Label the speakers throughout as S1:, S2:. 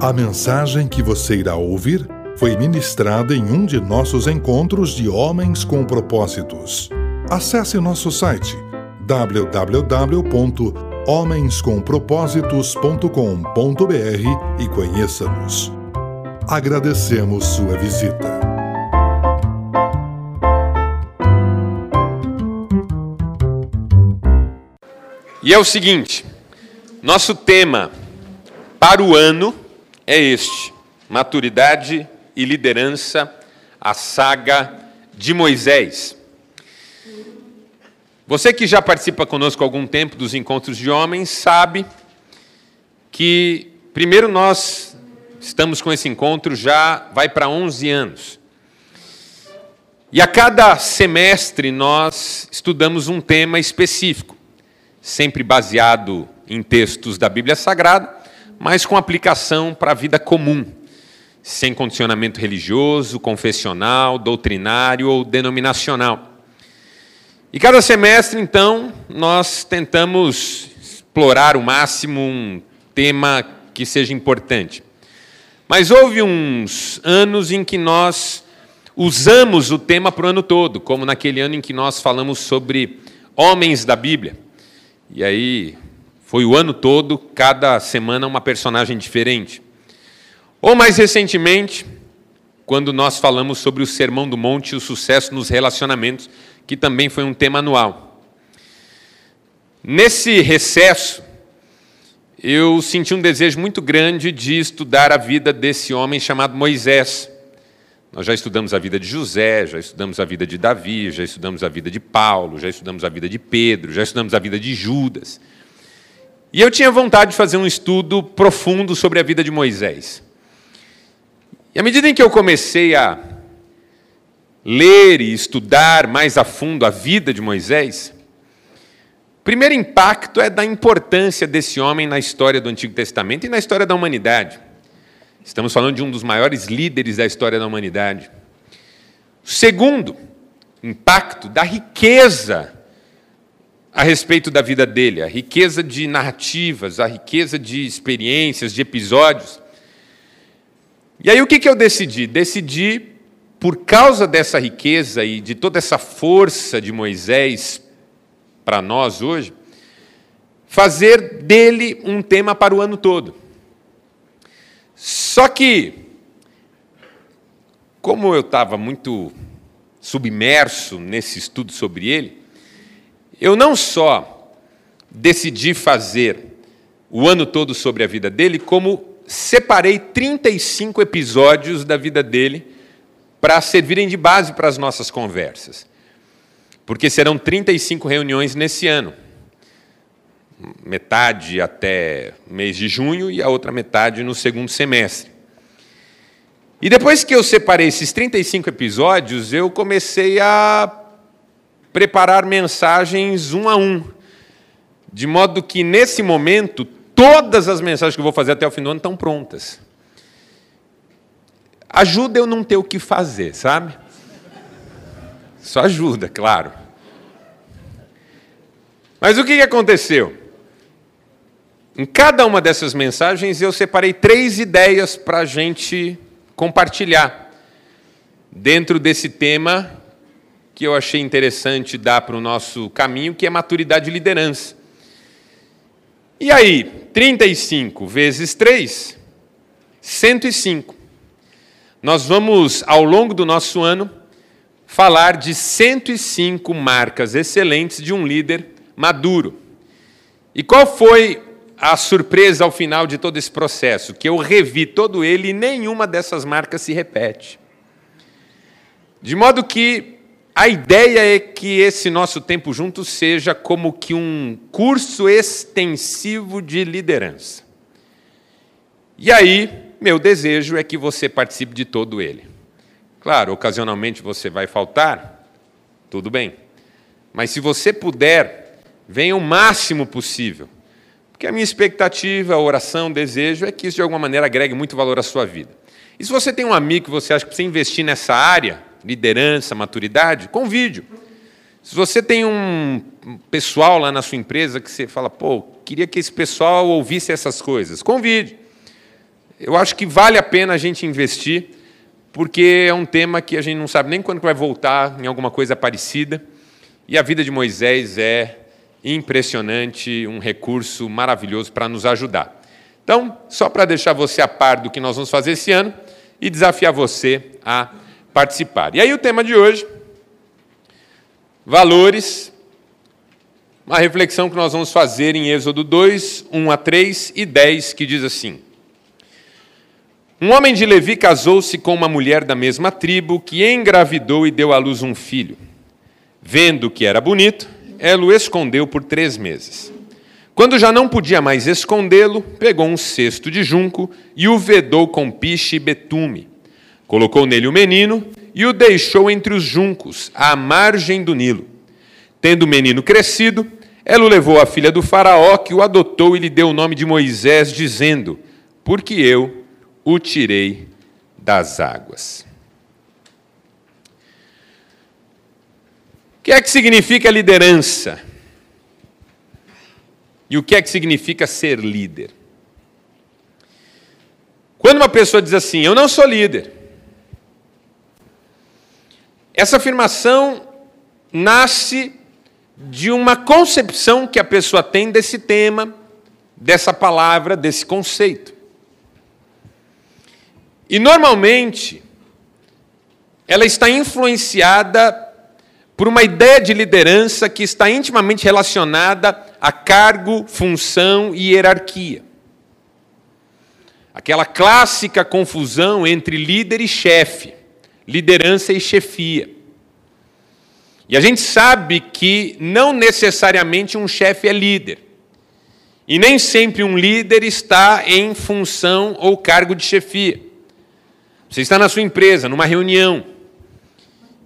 S1: A mensagem que você irá ouvir foi ministrada em um de nossos encontros de Homens com Propósitos. Acesse nosso site www.homenscompropósitos.com.br e conheça-nos. Agradecemos sua visita.
S2: E é o seguinte: nosso tema para o ano é este: maturidade e liderança, a saga de Moisés. Você que já participa conosco há algum tempo dos encontros de homens sabe que, primeiro, nós estamos com esse encontro já vai para 11 anos. E a cada semestre nós estudamos um tema específico sempre baseado em textos da Bíblia Sagrada, mas com aplicação para a vida comum, sem condicionamento religioso, confessional, doutrinário ou denominacional. E cada semestre, então, nós tentamos explorar o máximo um tema que seja importante. Mas houve uns anos em que nós usamos o tema para o ano todo, como naquele ano em que nós falamos sobre homens da Bíblia. E aí foi o ano todo, cada semana uma personagem diferente. Ou mais recentemente, quando nós falamos sobre o Sermão do Monte e o sucesso nos relacionamentos, que também foi um tema anual. Nesse recesso, eu senti um desejo muito grande de estudar a vida desse homem chamado Moisés. Nós já estudamos a vida de José, já estudamos a vida de Davi, já estudamos a vida de Paulo, já estudamos a vida de Pedro, já estudamos a vida de Judas. E eu tinha vontade de fazer um estudo profundo sobre a vida de Moisés. E à medida em que eu comecei a ler e estudar mais a fundo a vida de Moisés, o primeiro impacto é da importância desse homem na história do Antigo Testamento e na história da humanidade. Estamos falando de um dos maiores líderes da história da humanidade. Segundo, impacto da riqueza a respeito da vida dele, a riqueza de narrativas, a riqueza de experiências, de episódios. E aí o que, que eu decidi? Decidi, por causa dessa riqueza e de toda essa força de Moisés para nós hoje, fazer dele um tema para o ano todo. Só que, como eu estava muito submerso nesse estudo sobre ele, eu não só decidi fazer o ano todo sobre a vida dele, como separei 35 episódios da vida dele para servirem de base para as nossas conversas. Porque serão 35 reuniões nesse ano metade até mês de junho e a outra metade no segundo semestre. E depois que eu separei esses 35 episódios, eu comecei a preparar mensagens um a um, de modo que nesse momento todas as mensagens que eu vou fazer até o fim do ano estão prontas. Ajuda eu não ter o que fazer, sabe? Só ajuda, claro. Mas o que aconteceu? Em cada uma dessas mensagens, eu separei três ideias para a gente compartilhar dentro desse tema que eu achei interessante dar para o nosso caminho, que é maturidade e liderança. E aí, 35 vezes 3, 105. Nós vamos, ao longo do nosso ano, falar de 105 marcas excelentes de um líder maduro. E qual foi a surpresa ao final de todo esse processo, que eu revi todo ele e nenhuma dessas marcas se repete. De modo que a ideia é que esse nosso tempo junto seja como que um curso extensivo de liderança. E aí, meu desejo é que você participe de todo ele. Claro, ocasionalmente você vai faltar, tudo bem. Mas se você puder, venha o máximo possível porque a minha expectativa, a oração, o desejo é que isso de alguma maneira agregue muito valor à sua vida. E se você tem um amigo que você acha que precisa investir nessa área, liderança, maturidade, convide. Se você tem um pessoal lá na sua empresa que você fala, pô, queria que esse pessoal ouvisse essas coisas, convide. eu acho que vale a pena a gente investir, porque é um tema que a gente não sabe nem quando vai voltar em alguma coisa parecida. E a vida de Moisés é impressionante, um recurso maravilhoso para nos ajudar. Então, só para deixar você a par do que nós vamos fazer esse ano e desafiar você a participar. E aí o tema de hoje, valores, uma reflexão que nós vamos fazer em Êxodo 2, 1 a 3 e 10, que diz assim: Um homem de Levi casou-se com uma mulher da mesma tribo, que engravidou e deu à luz um filho. Vendo que era bonito, ela o escondeu por três meses. Quando já não podia mais escondê-lo, pegou um cesto de junco e o vedou com piche e betume. Colocou nele o menino e o deixou entre os juncos, à margem do Nilo. Tendo o menino crescido, ela o levou à filha do Faraó, que o adotou e lhe deu o nome de Moisés, dizendo: Porque eu o tirei das águas. O que é que significa liderança? E o que é que significa ser líder? Quando uma pessoa diz assim, eu não sou líder, essa afirmação nasce de uma concepção que a pessoa tem desse tema, dessa palavra, desse conceito. E normalmente ela está influenciada por uma ideia de liderança que está intimamente relacionada a cargo, função e hierarquia. Aquela clássica confusão entre líder e chefe, liderança e chefia. E a gente sabe que não necessariamente um chefe é líder. E nem sempre um líder está em função ou cargo de chefia. Você está na sua empresa, numa reunião,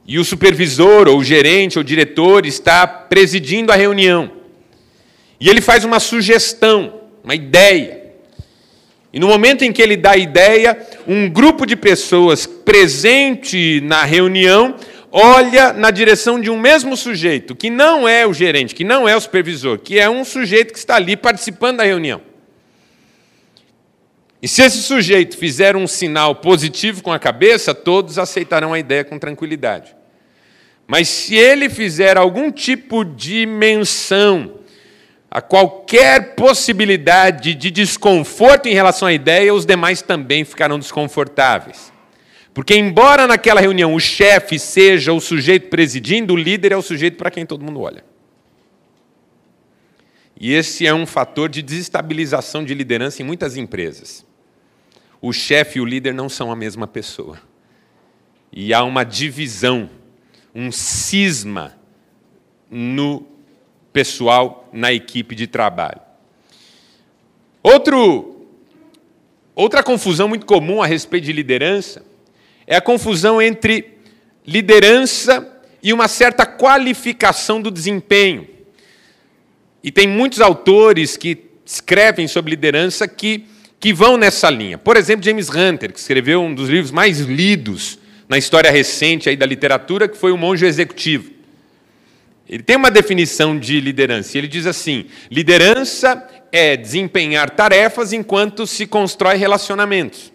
S2: e o supervisor, ou o gerente, ou o diretor está presidindo a reunião. E ele faz uma sugestão, uma ideia. E no momento em que ele dá a ideia, um grupo de pessoas presente na reunião olha na direção de um mesmo sujeito, que não é o gerente, que não é o supervisor, que é um sujeito que está ali participando da reunião. E se esse sujeito fizer um sinal positivo com a cabeça, todos aceitarão a ideia com tranquilidade. Mas se ele fizer algum tipo de menção a qualquer possibilidade de desconforto em relação à ideia, os demais também ficarão desconfortáveis. Porque, embora naquela reunião o chefe seja o sujeito presidindo, o líder é o sujeito para quem todo mundo olha. E esse é um fator de desestabilização de liderança em muitas empresas. O chefe e o líder não são a mesma pessoa. E há uma divisão, um cisma no pessoal, na equipe de trabalho. Outro, outra confusão muito comum a respeito de liderança é a confusão entre liderança e uma certa qualificação do desempenho. E tem muitos autores que escrevem sobre liderança que, que vão nessa linha. Por exemplo, James Hunter, que escreveu um dos livros mais lidos na história recente aí da literatura, que foi O Monge Executivo. Ele tem uma definição de liderança. Ele diz assim: liderança é desempenhar tarefas enquanto se constrói relacionamentos.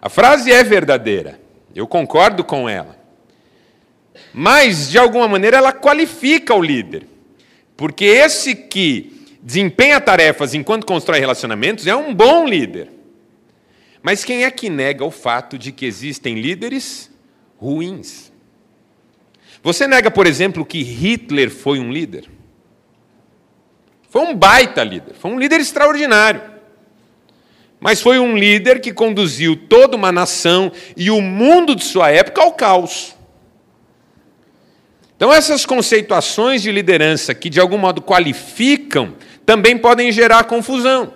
S2: A frase é verdadeira, eu concordo com ela. Mas, de alguma maneira, ela qualifica o líder. Porque esse que desempenha tarefas enquanto constrói relacionamentos é um bom líder. Mas quem é que nega o fato de que existem líderes ruins? Você nega, por exemplo, que Hitler foi um líder? Foi um baita líder, foi um líder extraordinário. Mas foi um líder que conduziu toda uma nação e o mundo de sua época ao caos. Então, essas conceituações de liderança que de algum modo qualificam também podem gerar confusão.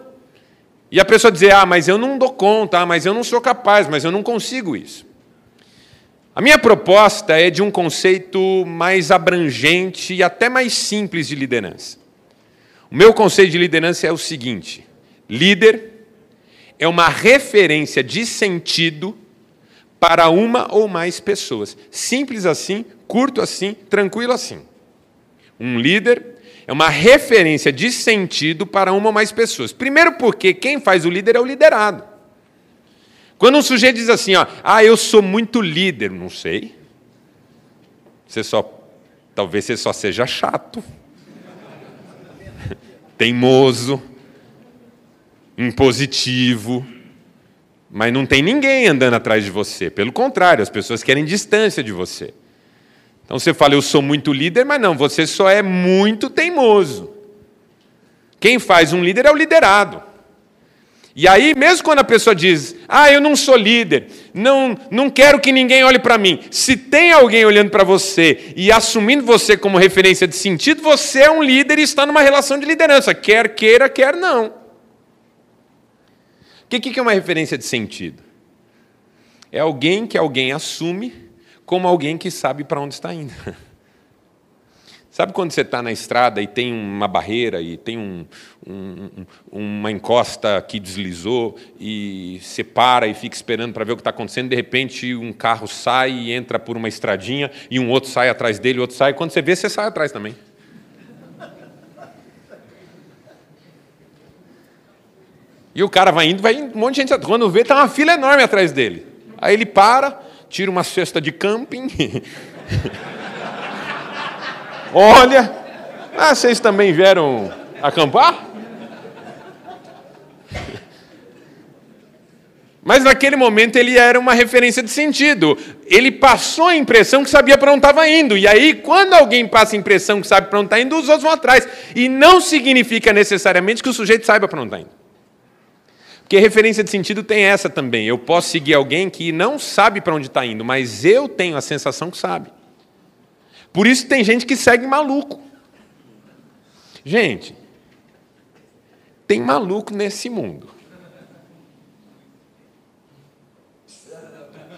S2: E a pessoa dizer: ah, mas eu não dou conta, ah, mas eu não sou capaz, mas eu não consigo isso. A minha proposta é de um conceito mais abrangente e até mais simples de liderança. O meu conceito de liderança é o seguinte: líder é uma referência de sentido para uma ou mais pessoas. Simples assim, curto assim, tranquilo assim. Um líder é uma referência de sentido para uma ou mais pessoas. Primeiro, porque quem faz o líder é o liderado. Quando um sujeito diz assim, ó, ah, eu sou muito líder, não sei. Você só, talvez você só seja chato, teimoso, impositivo, mas não tem ninguém andando atrás de você. Pelo contrário, as pessoas querem distância de você. Então você fala, eu sou muito líder, mas não, você só é muito teimoso. Quem faz um líder é o liderado. E aí, mesmo quando a pessoa diz, ah, eu não sou líder, não, não quero que ninguém olhe para mim, se tem alguém olhando para você e assumindo você como referência de sentido, você é um líder e está numa relação de liderança, quer queira, quer não. O que, que é uma referência de sentido? É alguém que alguém assume como alguém que sabe para onde está indo. Sabe quando você está na estrada e tem uma barreira e tem um, um, uma encosta que deslizou e você para e fica esperando para ver o que está acontecendo, de repente um carro sai e entra por uma estradinha e um outro sai atrás dele, outro sai, quando você vê, você sai atrás também. E o cara vai indo, vai indo, um monte de gente, quando vê, está uma fila enorme atrás dele. Aí ele para, tira uma cesta de camping. Olha, ah, vocês também vieram acampar? Mas naquele momento ele era uma referência de sentido. Ele passou a impressão que sabia para onde estava indo. E aí, quando alguém passa a impressão que sabe para onde está indo, os outros vão atrás. E não significa necessariamente que o sujeito saiba para onde está indo. Porque referência de sentido tem essa também. Eu posso seguir alguém que não sabe para onde está indo, mas eu tenho a sensação que sabe. Por isso tem gente que segue maluco. Gente, tem maluco nesse mundo.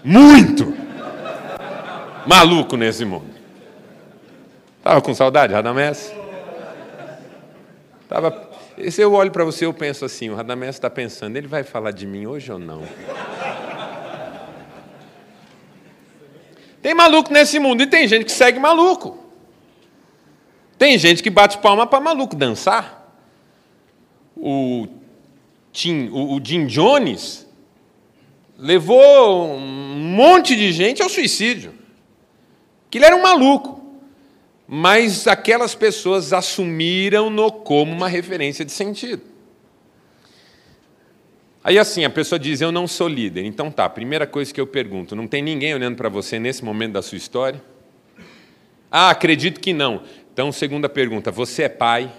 S2: Muito maluco nesse mundo. Estava com saudade, Radamés? Estava se eu olho para você, eu penso assim: o Radamés está pensando, ele vai falar de mim hoje ou não? Tem maluco nesse mundo e tem gente que segue maluco. Tem gente que bate palma para maluco dançar. O Tim, o, o Jim Jones levou um monte de gente ao suicídio. Que ele era um maluco mas aquelas pessoas assumiram-no como uma referência de sentido. Aí assim, a pessoa diz: Eu não sou líder. Então tá, primeira coisa que eu pergunto: não tem ninguém olhando para você nesse momento da sua história? Ah, acredito que não. Então, segunda pergunta: Você é pai?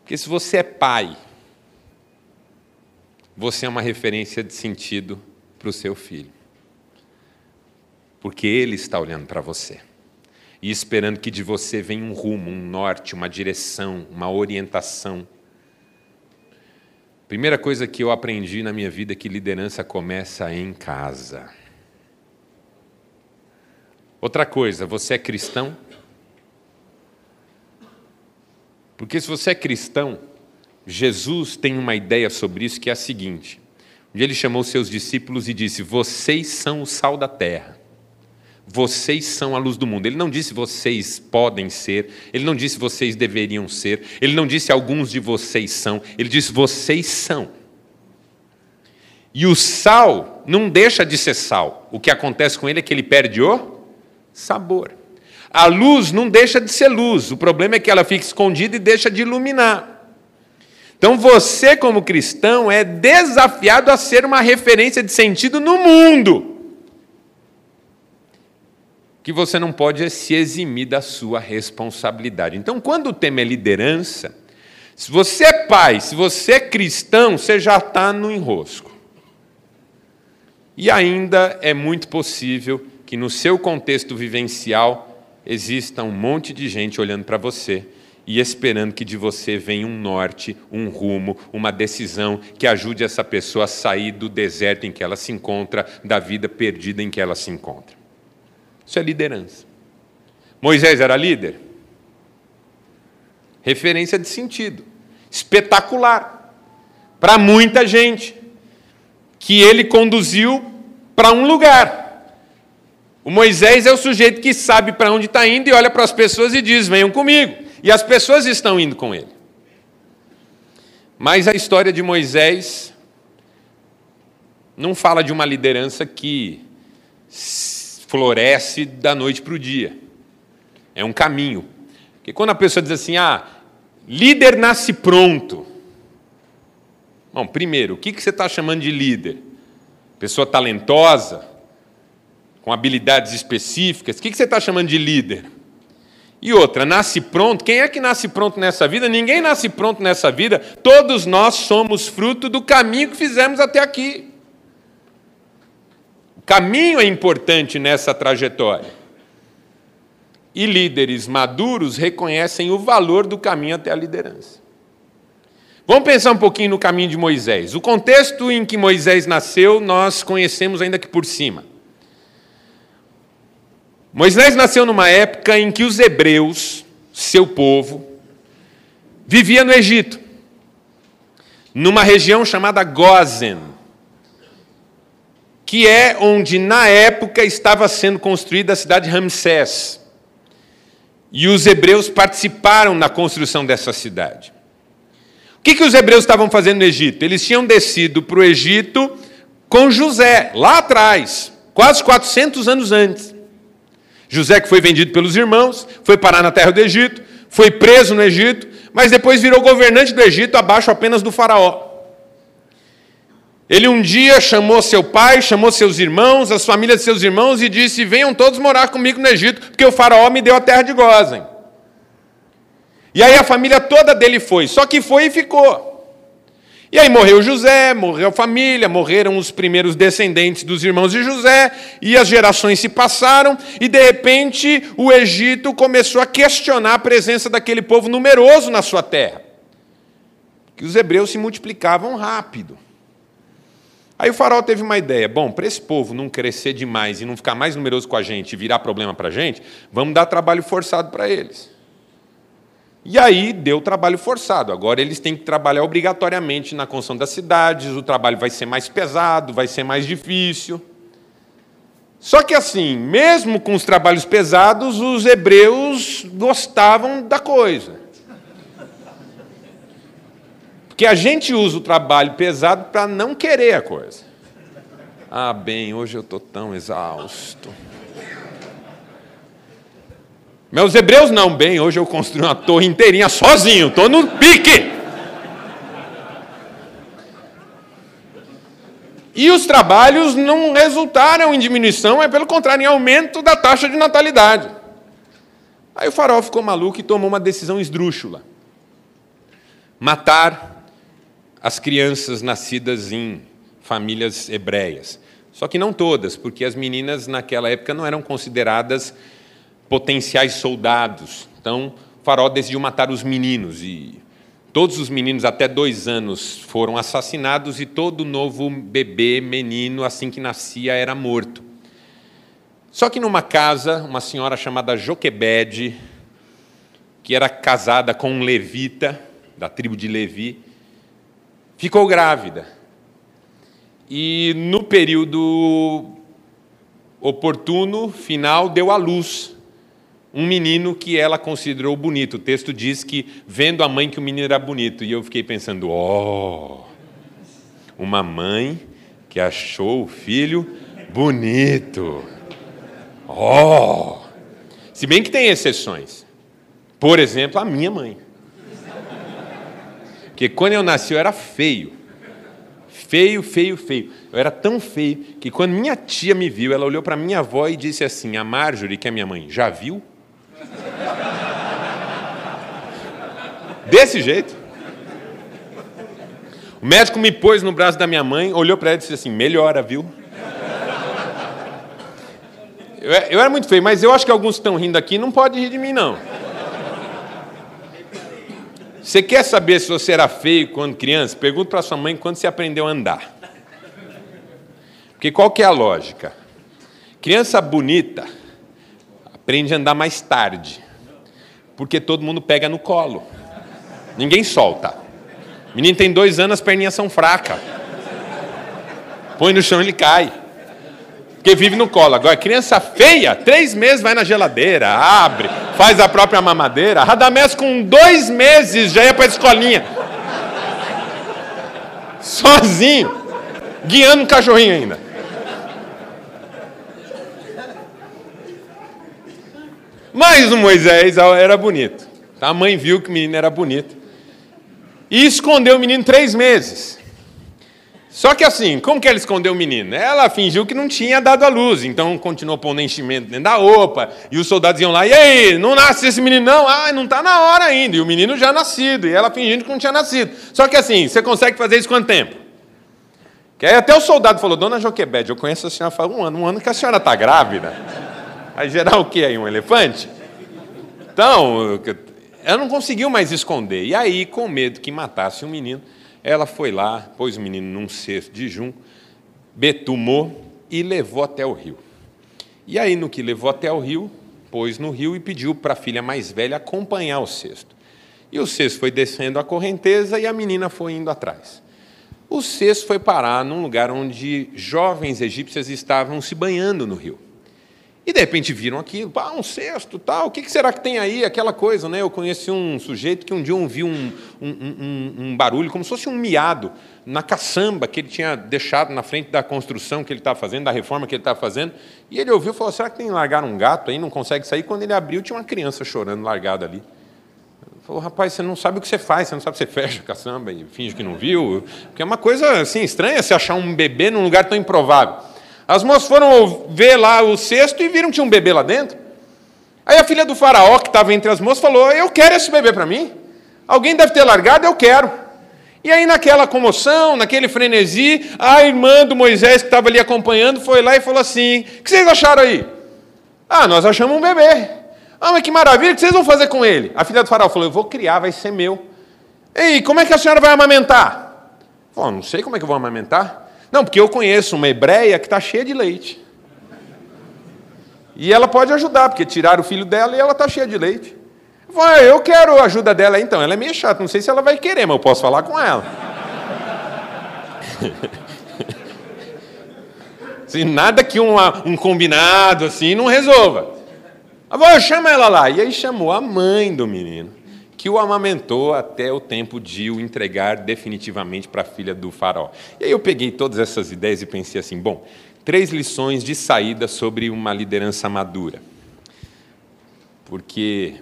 S2: Porque se você é pai, você é uma referência de sentido para o seu filho porque Ele está olhando para você e esperando que de você venha um rumo, um norte, uma direção, uma orientação. Primeira coisa que eu aprendi na minha vida é que liderança começa em casa. Outra coisa, você é cristão? Porque se você é cristão, Jesus tem uma ideia sobre isso que é a seguinte: um dia ele chamou seus discípulos e disse: Vocês são o sal da terra. Vocês são a luz do mundo. Ele não disse vocês podem ser, ele não disse vocês deveriam ser, ele não disse alguns de vocês são, ele disse vocês são. E o sal não deixa de ser sal. O que acontece com ele é que ele perde o sabor. A luz não deixa de ser luz. O problema é que ela fica escondida e deixa de iluminar. Então você, como cristão, é desafiado a ser uma referência de sentido no mundo que você não pode se eximir da sua responsabilidade. Então, quando o tema é liderança, se você é pai, se você é cristão, você já está no enrosco. E ainda é muito possível que no seu contexto vivencial exista um monte de gente olhando para você e esperando que de você venha um norte, um rumo, uma decisão que ajude essa pessoa a sair do deserto em que ela se encontra, da vida perdida em que ela se encontra. Isso é liderança. Moisés era líder? Referência de sentido. Espetacular. Para muita gente. Que ele conduziu para um lugar. O Moisés é o sujeito que sabe para onde está indo e olha para as pessoas e diz: venham comigo. E as pessoas estão indo com ele. Mas a história de Moisés não fala de uma liderança que floresce da noite para o dia. É um caminho. Porque quando a pessoa diz assim, ah, líder nasce pronto. Bom, primeiro, o que você está chamando de líder? Pessoa talentosa, com habilidades específicas, o que você está chamando de líder? E outra, nasce pronto. Quem é que nasce pronto nessa vida? Ninguém nasce pronto nessa vida. Todos nós somos fruto do caminho que fizemos até aqui. Caminho é importante nessa trajetória. E líderes maduros reconhecem o valor do caminho até a liderança. Vamos pensar um pouquinho no caminho de Moisés. O contexto em que Moisés nasceu, nós conhecemos ainda que por cima. Moisés nasceu numa época em que os hebreus, seu povo, vivia no Egito, numa região chamada Gozen, que é onde na época estava sendo construída a cidade de Ramsés. E os hebreus participaram na construção dessa cidade. O que, que os hebreus estavam fazendo no Egito? Eles tinham descido para o Egito com José, lá atrás, quase 400 anos antes. José, que foi vendido pelos irmãos, foi parar na terra do Egito, foi preso no Egito, mas depois virou governante do Egito, abaixo apenas do Faraó. Ele um dia chamou seu pai, chamou seus irmãos, as famílias de seus irmãos e disse: Venham todos morar comigo no Egito, porque o Faraó me deu a terra de Gozem. E aí a família toda dele foi, só que foi e ficou. E aí morreu José, morreu a família, morreram os primeiros descendentes dos irmãos de José, e as gerações se passaram, e de repente o Egito começou a questionar a presença daquele povo numeroso na sua terra. Que os hebreus se multiplicavam rápido. Aí o faraó teve uma ideia: bom, para esse povo não crescer demais e não ficar mais numeroso com a gente e virar problema para a gente, vamos dar trabalho forçado para eles. E aí deu trabalho forçado. Agora eles têm que trabalhar obrigatoriamente na construção das cidades, o trabalho vai ser mais pesado, vai ser mais difícil. Só que assim, mesmo com os trabalhos pesados, os hebreus gostavam da coisa. Porque a gente usa o trabalho pesado para não querer a coisa. Ah, bem, hoje eu estou tão exausto. Meus hebreus não, bem, hoje eu construí uma torre inteirinha sozinho, estou no pique. E os trabalhos não resultaram em diminuição, é pelo contrário, em aumento da taxa de natalidade. Aí o farol ficou maluco e tomou uma decisão esdrúxula: matar as crianças nascidas em famílias hebreias. Só que não todas, porque as meninas naquela época não eram consideradas potenciais soldados. Então, o faraó decidiu matar os meninos e todos os meninos até dois anos foram assassinados e todo novo bebê, menino, assim que nascia, era morto. Só que numa casa, uma senhora chamada Joquebede, que era casada com um levita, da tribo de Levi, ficou grávida. E no período oportuno, final, deu à luz um menino que ela considerou bonito. O texto diz que, vendo a mãe, que o menino era bonito. E eu fiquei pensando: oh, uma mãe que achou o filho bonito. Oh! Se bem que tem exceções. Por exemplo, a minha mãe. Porque quando eu nasci eu era feio. Feio, feio, feio. Eu era tão feio que quando minha tia me viu, ela olhou para minha avó e disse assim: A Marjorie, que é minha mãe, já viu? Desse jeito. O médico me pôs no braço da minha mãe, olhou para ela e disse assim: melhora, viu? Eu, era muito feio, mas eu acho que alguns estão rindo aqui, não pode rir de mim, não. Você quer saber se você era feio quando criança? Pergunta para sua mãe quando você aprendeu a andar. Porque qual que é a lógica? Criança bonita aprende a andar mais tarde, porque todo mundo pega no colo. Ninguém solta. Menino tem dois anos, as perninhas são fracas. Põe no chão, ele cai. Porque vive no colo. Agora, criança feia, três meses vai na geladeira, abre, faz a própria mamadeira. Radamés, com dois meses, já ia para a escolinha. Sozinho, guiando um cachorrinho ainda. Mas o Moisés era bonito. A mãe viu que o menino era bonito. E escondeu o menino três meses. Só que assim, como que ela escondeu o menino? Ela fingiu que não tinha dado a luz, então continuou pondo enchimento dentro da roupa, e os soldados iam lá, e aí, não nasce esse menino não? Ah, não está na hora ainda, e o menino já nascido, e ela fingindo que não tinha nascido. Só que assim, você consegue fazer isso quanto tempo? Que aí até o soldado falou, dona Joquebede, eu conheço a senhora faz um ano, um ano que a senhora está grávida. Vai gerar o que aí, um elefante? Então, ela não conseguiu mais esconder, e aí, com medo que matasse o menino, ela foi lá, pôs o menino num cesto de jum, betumou e levou até o rio. E aí, no que levou até o rio, pôs no rio e pediu para a filha mais velha acompanhar o cesto. E o cesto foi descendo a correnteza e a menina foi indo atrás. O cesto foi parar num lugar onde jovens egípcias estavam se banhando no rio. E de repente viram aquilo, ah, um cesto, tal, o que será que tem aí? Aquela coisa, né? Eu conheci um sujeito que um dia ouviu um, um, um, um barulho, como se fosse um miado, na caçamba que ele tinha deixado na frente da construção que ele estava fazendo, da reforma que ele estava fazendo. E ele ouviu e falou: será que tem largar um gato aí? Não consegue sair. Quando ele abriu, tinha uma criança chorando largada ali. Ele falou: rapaz, você não sabe o que você faz, você não sabe se você fecha a caçamba e finge que não viu. Porque é uma coisa assim estranha se achar um bebê num lugar tão improvável. As moças foram ver lá o cesto e viram que tinha um bebê lá dentro. Aí a filha do faraó, que estava entre as moças, falou: Eu quero esse bebê para mim. Alguém deve ter largado, eu quero. E aí, naquela comoção, naquele frenesi, a irmã do Moisés, que estava ali acompanhando, foi lá e falou assim: O que vocês acharam aí? Ah, nós achamos um bebê. Ah, mas que maravilha, o que vocês vão fazer com ele? A filha do faraó falou: Eu vou criar, vai ser meu. Ei, como é que a senhora vai amamentar? Falou: Não sei como é que eu vou amamentar. Não, porque eu conheço uma hebreia que está cheia de leite. E ela pode ajudar, porque tiraram o filho dela e ela está cheia de leite. Eu, eu quero a ajuda dela, então. Ela é meio chata, não sei se ela vai querer, mas eu posso falar com ela. assim, nada que uma, um combinado assim não resolva. Agora chama ela lá. E aí chamou a mãe do menino que o amamentou até o tempo de o entregar definitivamente para a filha do faraó. E aí eu peguei todas essas ideias e pensei assim: bom, três lições de saída sobre uma liderança madura. Porque,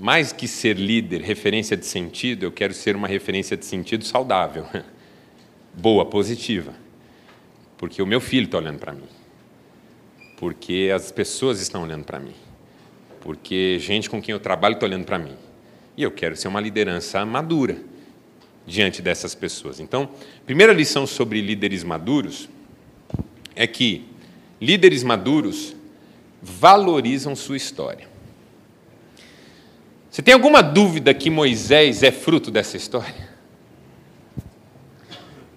S2: mais que ser líder, referência de sentido, eu quero ser uma referência de sentido saudável, boa, positiva. Porque o meu filho está olhando para mim. Porque as pessoas estão olhando para mim porque gente com quem eu trabalho está olhando para mim. E eu quero ser uma liderança madura diante dessas pessoas. Então, primeira lição sobre líderes maduros é que líderes maduros valorizam sua história. Você tem alguma dúvida que Moisés é fruto dessa história?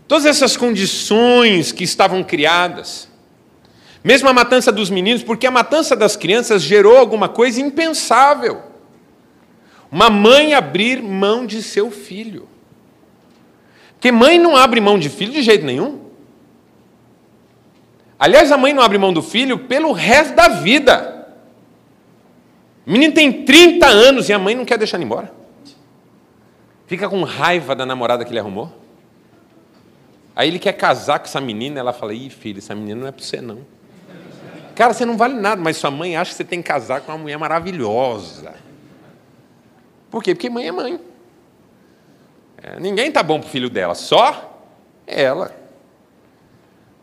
S2: Todas essas condições que estavam criadas, mesmo a matança dos meninos, porque a matança das crianças gerou alguma coisa impensável. Uma mãe abrir mão de seu filho. Porque mãe não abre mão de filho de jeito nenhum. Aliás, a mãe não abre mão do filho pelo resto da vida. O menino tem 30 anos e a mãe não quer deixar ele embora. Fica com raiva da namorada que ele arrumou. Aí ele quer casar com essa menina, ela fala: Ih, filho, essa menina não é para você, não. Cara, você não vale nada, mas sua mãe acha que você tem que casar com uma mulher maravilhosa. Por quê? Porque mãe é mãe. É, ninguém está bom para o filho dela, só ela.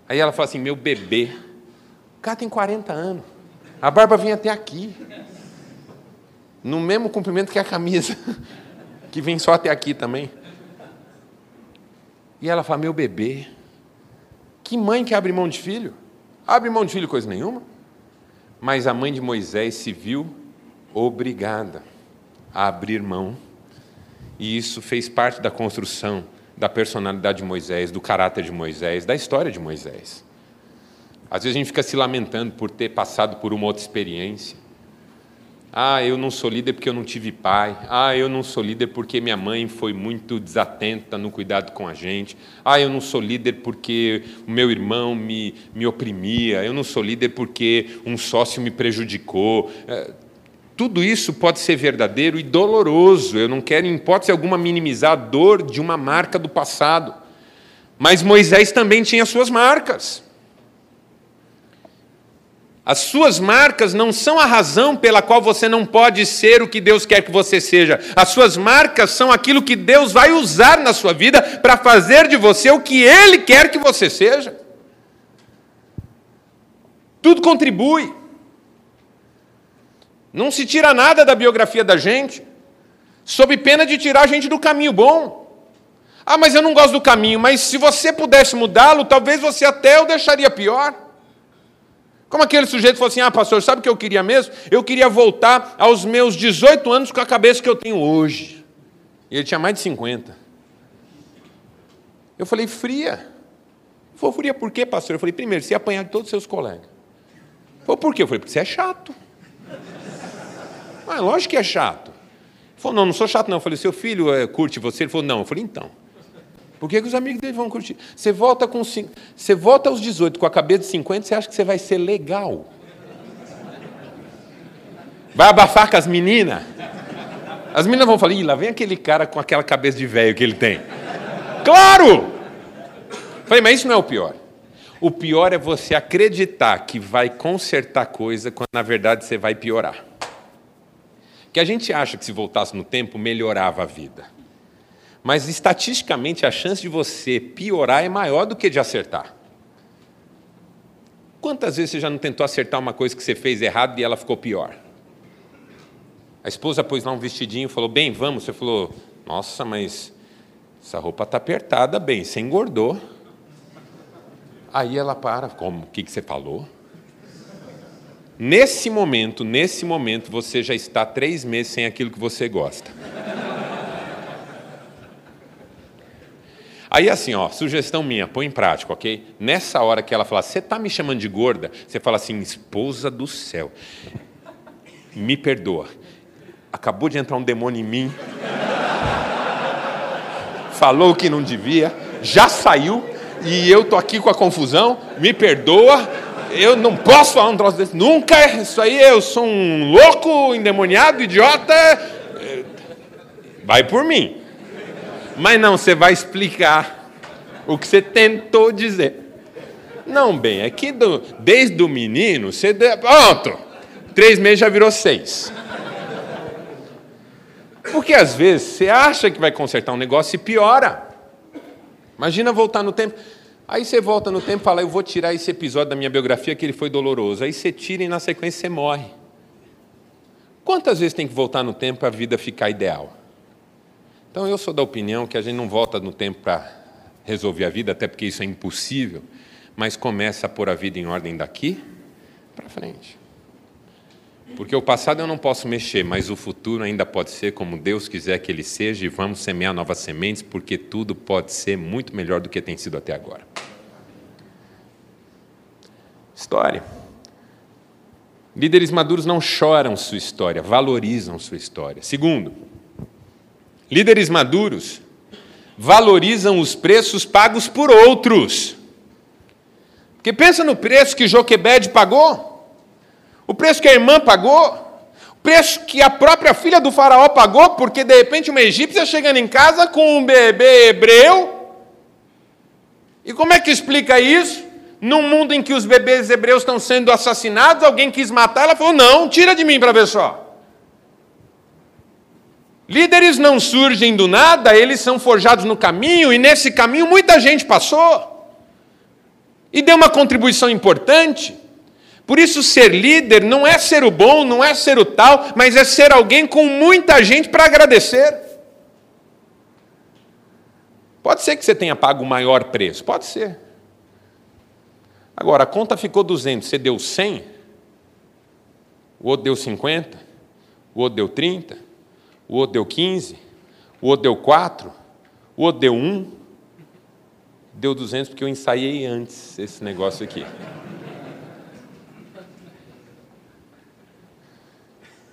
S2: Aí ela fala assim: meu bebê. O cara tem 40 anos. A barba vem até aqui. No mesmo comprimento que a camisa, que vem só até aqui também. E ela fala: meu bebê. Que mãe que abre mão de filho? Abre mão de filho coisa nenhuma. Mas a mãe de Moisés se viu obrigada a abrir mão. E isso fez parte da construção da personalidade de Moisés, do caráter de Moisés, da história de Moisés. Às vezes a gente fica se lamentando por ter passado por uma outra experiência. Ah, eu não sou líder porque eu não tive pai. Ah, eu não sou líder porque minha mãe foi muito desatenta no cuidado com a gente. Ah, eu não sou líder porque o meu irmão me, me oprimia. Eu não sou líder porque um sócio me prejudicou. É, tudo isso pode ser verdadeiro e doloroso. Eu não quero, em hipótese alguma, minimizar a dor de uma marca do passado. Mas Moisés também tinha suas marcas. As suas marcas não são a razão pela qual você não pode ser o que Deus quer que você seja. As suas marcas são aquilo que Deus vai usar na sua vida para fazer de você o que Ele quer que você seja. Tudo contribui. Não se tira nada da biografia da gente, sob pena de tirar a gente do caminho bom. Ah, mas eu não gosto do caminho, mas se você pudesse mudá-lo, talvez você até o deixaria pior. Como aquele sujeito falou assim: Ah, pastor, sabe o que eu queria mesmo? Eu queria voltar aos meus 18 anos com a cabeça que eu tenho hoje. E ele tinha mais de 50. Eu falei: Fria. Falou: Fria por quê, pastor? Eu falei: Primeiro, você ia apanhar de todos os seus colegas. Ele falou: Por quê? Eu falei: Porque você é chato. Ah, lógico que é chato. Ele falou: Não, não sou chato, não. Eu falei: Seu filho é, curte você? Ele falou: Não. Eu falei: Então. Por que, que os amigos dele vão curtir? Você volta, com, você volta aos 18 com a cabeça de 50, você acha que você vai ser legal. Vai abafar com as meninas. As meninas vão falar, Ih, lá vem aquele cara com aquela cabeça de velho que ele tem. Claro! Falei, mas isso não é o pior. O pior é você acreditar que vai consertar coisa quando na verdade você vai piorar. Que a gente acha que se voltasse no tempo melhorava a vida. Mas estatisticamente a chance de você piorar é maior do que de acertar. Quantas vezes você já não tentou acertar uma coisa que você fez errado e ela ficou pior? A esposa pôs lá um vestidinho e falou: Bem, vamos. Você falou: Nossa, mas essa roupa está apertada, bem, você engordou. Aí ela para: Como? O que, que você falou? Nesse momento, nesse momento, você já está três meses sem aquilo que você gosta. Aí assim, ó, sugestão minha, põe em prática, ok? Nessa hora que ela fala, você está me chamando de gorda? Você fala assim, esposa do céu, me perdoa. Acabou de entrar um demônio em mim. Falou que não devia, já saiu e eu tô aqui com a confusão. Me perdoa. Eu não posso falar um troço desse nunca. Isso aí eu sou um louco, endemoniado, idiota. Vai por mim. Mas não, você vai explicar o que você tentou dizer. Não, bem, é que do, desde o menino, você. Pronto! Três meses já virou seis. Porque às vezes você acha que vai consertar um negócio e piora. Imagina voltar no tempo. Aí você volta no tempo e fala: Eu vou tirar esse episódio da minha biografia que ele foi doloroso. Aí você tira e na sequência você morre. Quantas vezes tem que voltar no tempo para a vida ficar ideal? Então eu sou da opinião que a gente não volta no tempo para resolver a vida, até porque isso é impossível, mas começa a pôr a vida em ordem daqui para frente. Porque o passado eu não posso mexer, mas o futuro ainda pode ser como Deus quiser que ele seja, e vamos semear novas sementes, porque tudo pode ser muito melhor do que tem sido até agora. História. Líderes maduros não choram sua história, valorizam sua história. Segundo, Líderes maduros valorizam os preços pagos por outros. Porque pensa no preço que Joquebed pagou, o preço que a irmã pagou, o preço que a própria filha do faraó pagou, porque de repente uma egípcia chegando em casa com um bebê hebreu. E como é que explica isso? Num mundo em que os bebês hebreus estão sendo assassinados, alguém quis matar, ela falou: não, tira de mim para ver só. Líderes não surgem do nada, eles são forjados no caminho, e nesse caminho muita gente passou. E deu uma contribuição importante. Por isso, ser líder não é ser o bom, não é ser o tal, mas é ser alguém com muita gente para agradecer. Pode ser que você tenha pago o maior preço, pode ser. Agora, a conta ficou 200, você deu 100, o outro deu 50, o outro deu 30 o outro deu 15, o outro deu 4, o outro deu 1, deu 200 porque eu ensaiei antes esse negócio aqui.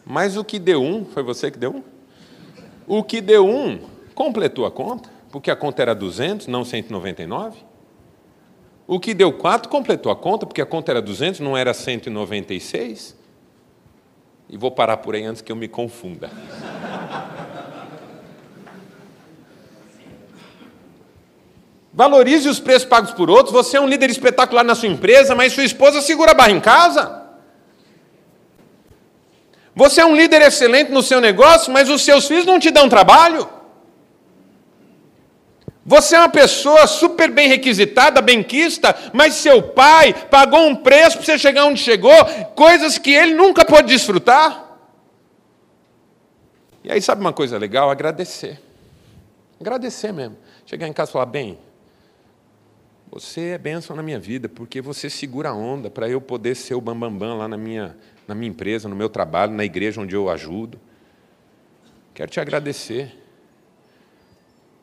S2: Mas o que deu um, foi você que deu um? O que deu um completou a conta, porque a conta era 200, não 199. O que deu 4 completou a conta, porque a conta era 200, não era 196. E vou parar por aí antes que eu me confunda. Valorize os preços pagos por outros. Você é um líder espetacular na sua empresa, mas sua esposa segura a barra em casa. Você é um líder excelente no seu negócio, mas os seus filhos não te dão trabalho. Você é uma pessoa super bem requisitada, benquista, mas seu pai pagou um preço para você chegar onde chegou, coisas que ele nunca pôde desfrutar. E aí, sabe uma coisa legal? Agradecer. Agradecer mesmo. Chegar em casa e falar: bem, você é bênção na minha vida, porque você segura a onda para eu poder ser o bambambam bam, bam lá na minha, na minha empresa, no meu trabalho, na igreja onde eu ajudo. Quero te agradecer.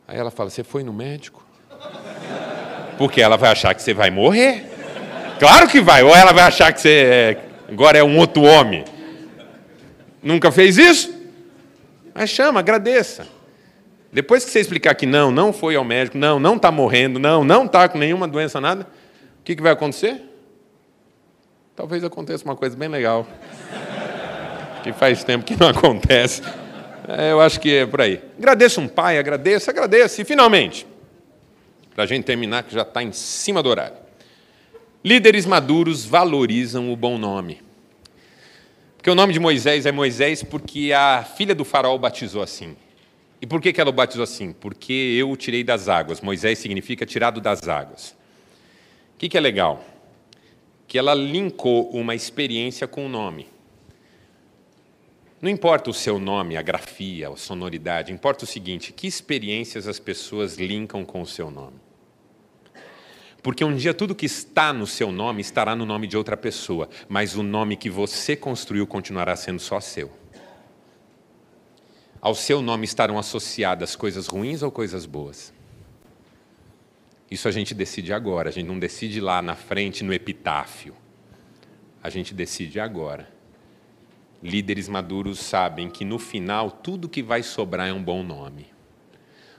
S2: Aí ela fala: Você foi no médico? Porque ela vai achar que você vai morrer. Claro que vai. Ou ela vai achar que você é, agora é um outro homem. Nunca fez isso? Mas chama, agradeça. Depois que você explicar que não, não foi ao médico, não, não está morrendo, não, não está com nenhuma doença, nada, o que, que vai acontecer? Talvez aconteça uma coisa bem legal. que faz tempo que não acontece. É, eu acho que é por aí. Agradeça um pai, agradeça, agradeça. E finalmente, para a gente terminar, que já está em cima do horário. Líderes maduros valorizam o bom nome. Porque o nome de Moisés é Moisés porque a filha do faraó batizou assim. E por que, que ela o batizou assim? Porque eu o tirei das águas. Moisés significa tirado das águas. O que, que é legal? Que ela linkou uma experiência com o nome. Não importa o seu nome, a grafia, a sonoridade, importa o seguinte: que experiências as pessoas linkam com o seu nome. Porque um dia tudo que está no seu nome estará no nome de outra pessoa, mas o nome que você construiu continuará sendo só seu. Ao seu nome estarão associadas coisas ruins ou coisas boas? Isso a gente decide agora, a gente não decide lá na frente no epitáfio. A gente decide agora. Líderes maduros sabem que no final tudo que vai sobrar é um bom nome.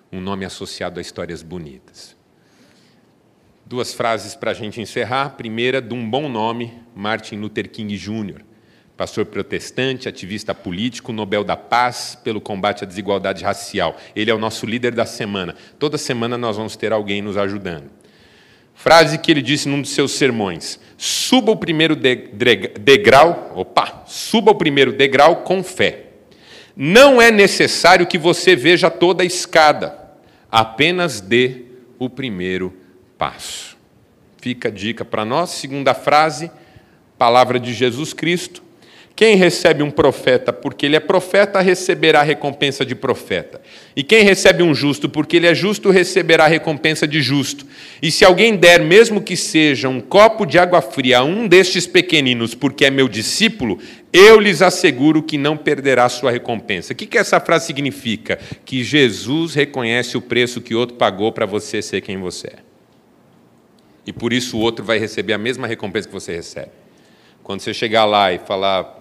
S2: Um nome associado a histórias bonitas. Duas frases para a gente encerrar. Primeira, de um bom nome, Martin Luther King Jr., pastor protestante, ativista político, Nobel da Paz pelo combate à desigualdade racial. Ele é o nosso líder da semana. Toda semana nós vamos ter alguém nos ajudando. Frase que ele disse num dos seus sermões: Suba o primeiro degrau, opa, suba o primeiro degrau com fé. Não é necessário que você veja toda a escada, apenas dê o primeiro passo. Fica a dica para nós, segunda frase, palavra de Jesus Cristo. Quem recebe um profeta porque ele é profeta, receberá a recompensa de profeta. E quem recebe um justo porque ele é justo, receberá a recompensa de justo. E se alguém der, mesmo que seja um copo de água fria a um destes pequeninos, porque é meu discípulo, eu lhes asseguro que não perderá sua recompensa. O que, que essa frase significa? Que Jesus reconhece o preço que outro pagou para você ser quem você é. E por isso o outro vai receber a mesma recompensa que você recebe. Quando você chegar lá e falar,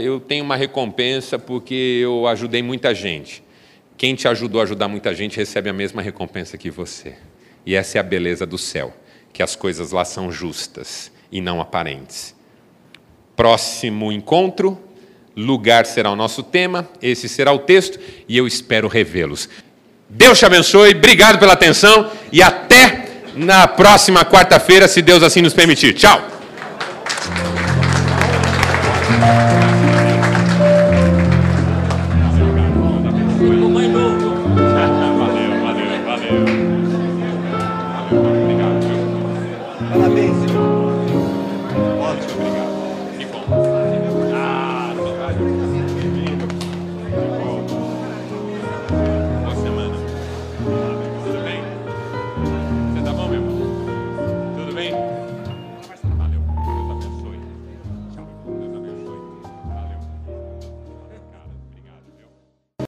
S2: eu tenho uma recompensa porque eu ajudei muita gente. Quem te ajudou a ajudar muita gente recebe a mesma recompensa que você. E essa é a beleza do céu, que as coisas lá são justas e não aparentes. Próximo encontro, lugar será o nosso tema, esse será o texto e eu espero revê-los. Deus te abençoe, obrigado pela atenção e até na próxima quarta-feira, se Deus assim nos permitir. Tchau! Thank you.